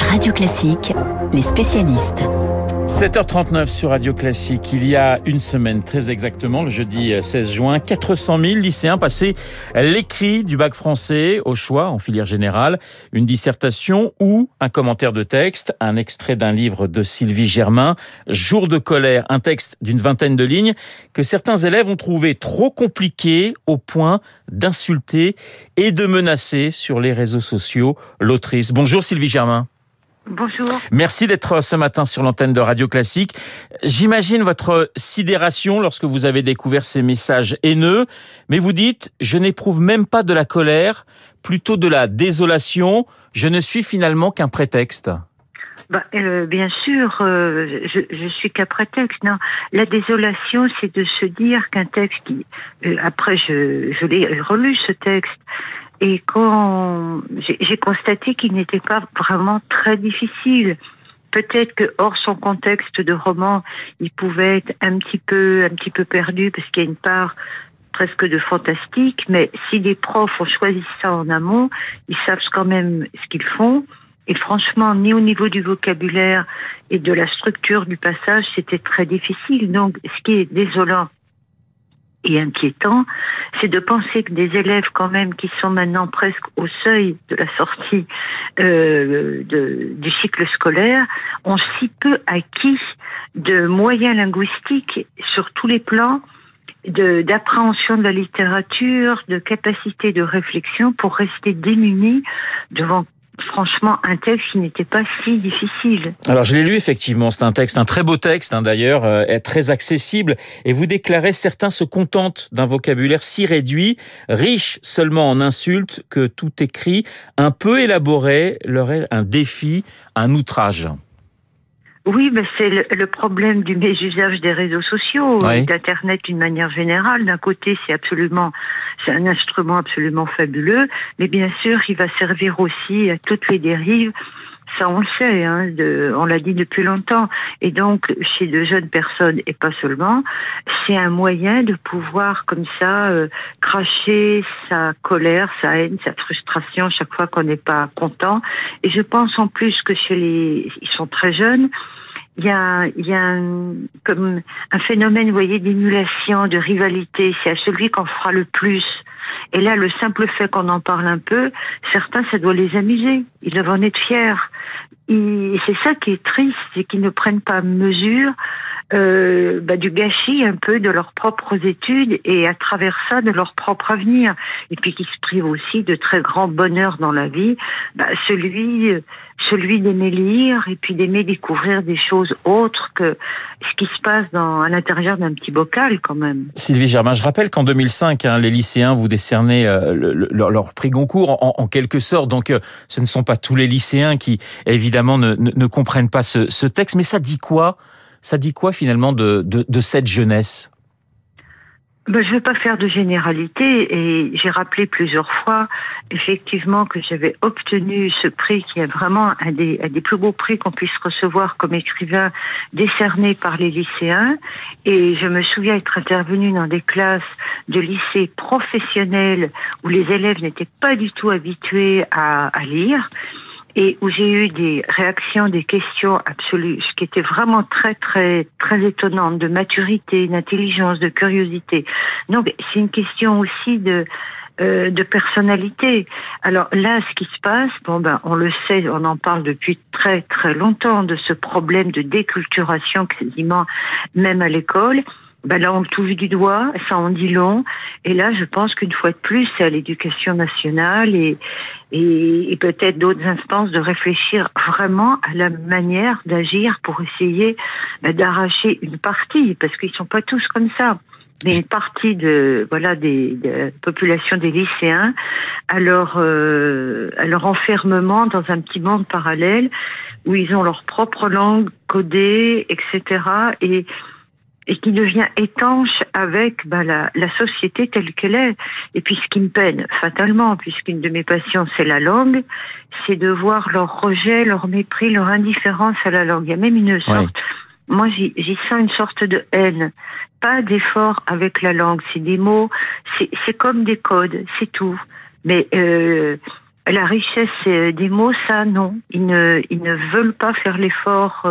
Radio Classique, les spécialistes. 7h39 sur Radio Classique. Il y a une semaine, très exactement, le jeudi 16 juin, 400 000 lycéens passaient l'écrit du bac français au choix en filière générale, une dissertation ou un commentaire de texte, un extrait d'un livre de Sylvie Germain, Jour de colère, un texte d'une vingtaine de lignes que certains élèves ont trouvé trop compliqué au point d'insulter et de menacer sur les réseaux sociaux l'autrice. Bonjour Sylvie Germain. Bonjour. Merci d'être ce matin sur l'antenne de Radio Classique. J'imagine votre sidération lorsque vous avez découvert ces messages haineux, mais vous dites, je n'éprouve même pas de la colère, plutôt de la désolation, je ne suis finalement qu'un prétexte. Bah, euh, bien sûr, euh, je, je suis qu'un prétexte. Non, la désolation, c'est de se dire qu'un texte qui, euh, après, je, je l'ai relu ce texte, et quand j'ai constaté qu'il n'était pas vraiment très difficile. Peut-être que hors son contexte de roman, il pouvait être un petit peu, un petit peu perdu parce qu'il y a une part presque de fantastique. Mais si des profs ont choisi ça en amont, ils savent quand même ce qu'ils font. Et franchement, ni au niveau du vocabulaire et de la structure du passage, c'était très difficile. Donc, ce qui est désolant, et inquiétant, c'est de penser que des élèves quand même qui sont maintenant presque au seuil de la sortie euh, du cycle scolaire ont si peu acquis de moyens linguistiques sur tous les plans d'appréhension de la littérature, de capacité de réflexion pour rester démunis devant franchement un texte qui n'était pas si difficile. Alors je l'ai lu effectivement, c'est un texte, un très beau texte hein, d'ailleurs, euh, très accessible. Et vous déclarez certains se contentent d'un vocabulaire si réduit, riche seulement en insultes, que tout écrit un peu élaboré leur est un défi, un outrage. Oui, mais c'est le, problème du mésusage des réseaux sociaux, d'Internet d'une manière générale. D'un côté, c'est absolument, c'est un instrument absolument fabuleux, mais bien sûr, il va servir aussi à toutes les dérives. Ça, on le sait, hein, de, on l'a dit depuis longtemps. Et donc, chez de jeunes personnes, et pas seulement, c'est un moyen de pouvoir, comme ça, euh, cracher sa colère, sa haine, sa frustration chaque fois qu'on n'est pas content. Et je pense en plus que chez les, ils sont très jeunes, il y a, il y a un, comme un phénomène, vous voyez, d'émulation, de rivalité. C'est à celui qu'on fera le plus. Et là, le simple fait qu'on en parle un peu, certains, ça doit les amuser. Ils doivent en être fiers. Et c'est ça qui est triste, c'est qu'ils ne prennent pas mesure euh, bah, du gâchis un peu de leurs propres études et à travers ça de leur propre avenir. Et puis qui se privent aussi de très grands bonheurs dans la vie, bah, celui, celui d'aimer lire et puis d'aimer découvrir des choses autres que ce qui se passe dans, à l'intérieur d'un petit bocal quand même. Sylvie Germain, je rappelle qu'en 2005, hein, les lycéens vous décernaient euh, leur, prix Goncourt en, quelque sorte. Donc euh, ce ne sont pas tous les lycéens qui évidemment ne, ne, ne comprennent pas ce texte, mais ça dit quoi ça dit quoi finalement de, de, cette jeunesse? Ben, je ne vais pas faire de généralité et j'ai rappelé plusieurs fois effectivement que j'avais obtenu ce prix qui est vraiment un des, un des plus beaux prix qu'on puisse recevoir comme écrivain décerné par les lycéens. Et je me souviens être intervenue dans des classes de lycées professionnels où les élèves n'étaient pas du tout habitués à lire et où j'ai eu des réactions, des questions absolues, ce qui était vraiment très très très étonnant, de maturité, d'intelligence, de curiosité. Donc c'est une question aussi de euh, de personnalité. Alors là, ce qui se passe, bon ben, on le sait, on en parle depuis très très longtemps de ce problème de déculturation quasiment même à l'école ben là, on touche du doigt, ça en dit long. Et là, je pense qu'une fois de plus, c'est à l'éducation nationale et, et, peut-être d'autres instances de réfléchir vraiment à la manière d'agir pour essayer ben, d'arracher une partie, parce qu'ils sont pas tous comme ça mais une partie de voilà des de la population des lycéens à leur euh, à leur enfermement dans un petit monde parallèle où ils ont leur propre langue codée etc et et qui devient étanche avec bah, la, la, société telle qu'elle est. Et puis ce qui me peine fatalement, puisqu'une de mes passions c'est la langue, c'est de voir leur rejet, leur mépris, leur indifférence à la langue. Il y a même une sorte, moi j'y sens une sorte de haine, pas d'effort avec la langue. C'est des mots, c'est comme des codes, c'est tout. Mais euh, la richesse des mots, ça, non. Ils ne, ils ne veulent pas faire l'effort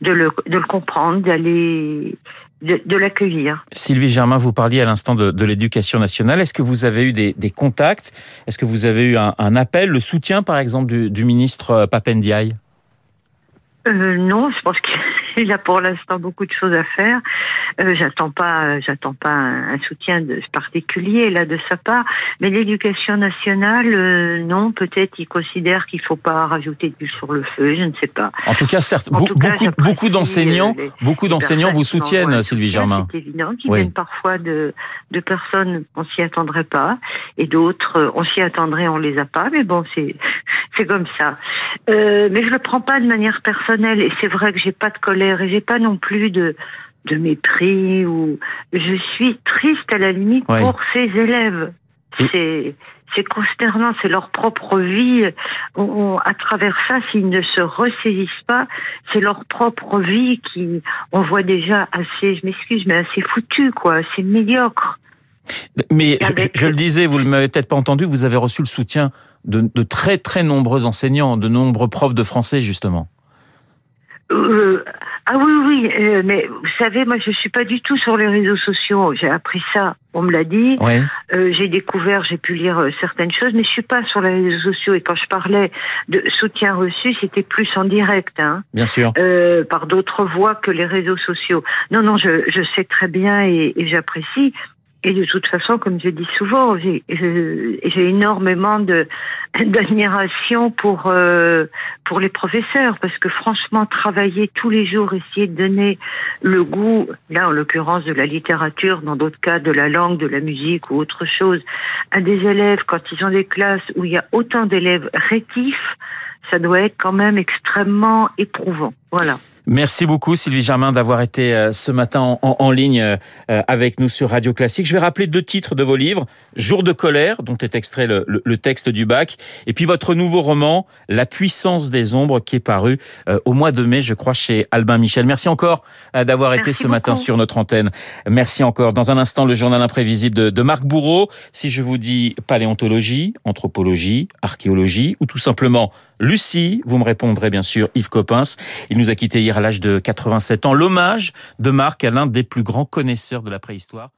de, le, de le comprendre, d'aller de, l'accueillir. Sylvie Germain, vous parliez à l'instant de, l'éducation nationale. Est-ce que vous avez eu des, contacts? Est-ce que vous avez eu un, appel, le soutien par exemple du, du ministre Papendiaï? Euh, Non, je pense qu'il il a pour l'instant beaucoup de choses à faire. Euh, j'attends pas, j'attends pas un, soutien de, particulier là de sa part. Mais l'éducation nationale, euh, non, peut-être il considère qu'il faut pas rajouter du sur le feu. Je ne sais pas. En tout cas, certes, beaucoup, beaucoup d'enseignants, euh, beaucoup d'enseignants vous soutiennent, Sylvie Germain. C'est évident qu'ils viennent parfois de de personnes on s'y attendrait pas, et d'autres on s'y attendrait, on les a pas. Mais bon, c'est c'est comme ça. mais je le prends pas de manière personnelle. Et c'est vrai que j'ai pas de colère et j'ai pas non plus de de mépris ou je suis triste à la limite pour ces élèves. C'est c'est consternant, c'est leur propre vie. On, à travers ça, s'ils ne se ressaisissent pas, c'est leur propre vie qui, on voit déjà assez, je m'excuse, mais assez foutu, quoi, assez médiocre. Mais je, le disais, vous ne m'avez peut-être pas entendu, vous avez reçu le soutien de, de très très nombreux enseignants, de nombreux profs de français, justement. Euh, ah oui, oui, euh, mais vous savez, moi je suis pas du tout sur les réseaux sociaux. J'ai appris ça, on me l'a dit. Euh, j'ai découvert, j'ai pu lire euh, certaines choses, mais je suis pas sur les réseaux sociaux. Et quand je parlais de soutien reçu, c'était plus en direct, hein, Bien sûr. Euh, par d'autres voies que les réseaux sociaux. Non, non, je, je sais très bien et, et j'apprécie. Et de toute façon, comme je dis souvent, j'ai énormément d'admiration pour euh, pour les professeurs parce que franchement, travailler tous les jours, essayer de donner le goût, là en l'occurrence de la littérature, dans d'autres cas de la langue, de la musique ou autre chose, à des élèves quand ils ont des classes où il y a autant d'élèves rétifs, ça doit être quand même extrêmement éprouvant. Voilà. Merci beaucoup Sylvie Germain d'avoir été euh, ce matin en, ligne euh, avec nous sur Radio Classique. Je vais rappeler deux titres de vos livres. Jour de colère, dont est extrait le, texte du bac, et puis votre nouveau roman, La puissance des ombres, qui est paru euh, au mois de mai, je crois, chez Albin Michel. Merci encore d'avoir été ce matin sur notre antenne. Merci encore. Dans un instant, le journal imprévisible de, de Marc Bourreau. Si je vous dis paléontologie, anthropologie, archéologie, ou tout simplement Lucie, vous me répondrez bien sûr Yves Coppens. Il nous a quitté hier à l'âge de 87 ans. L'hommage de Marc à l'un des plus grands connaisseurs de la préhistoire.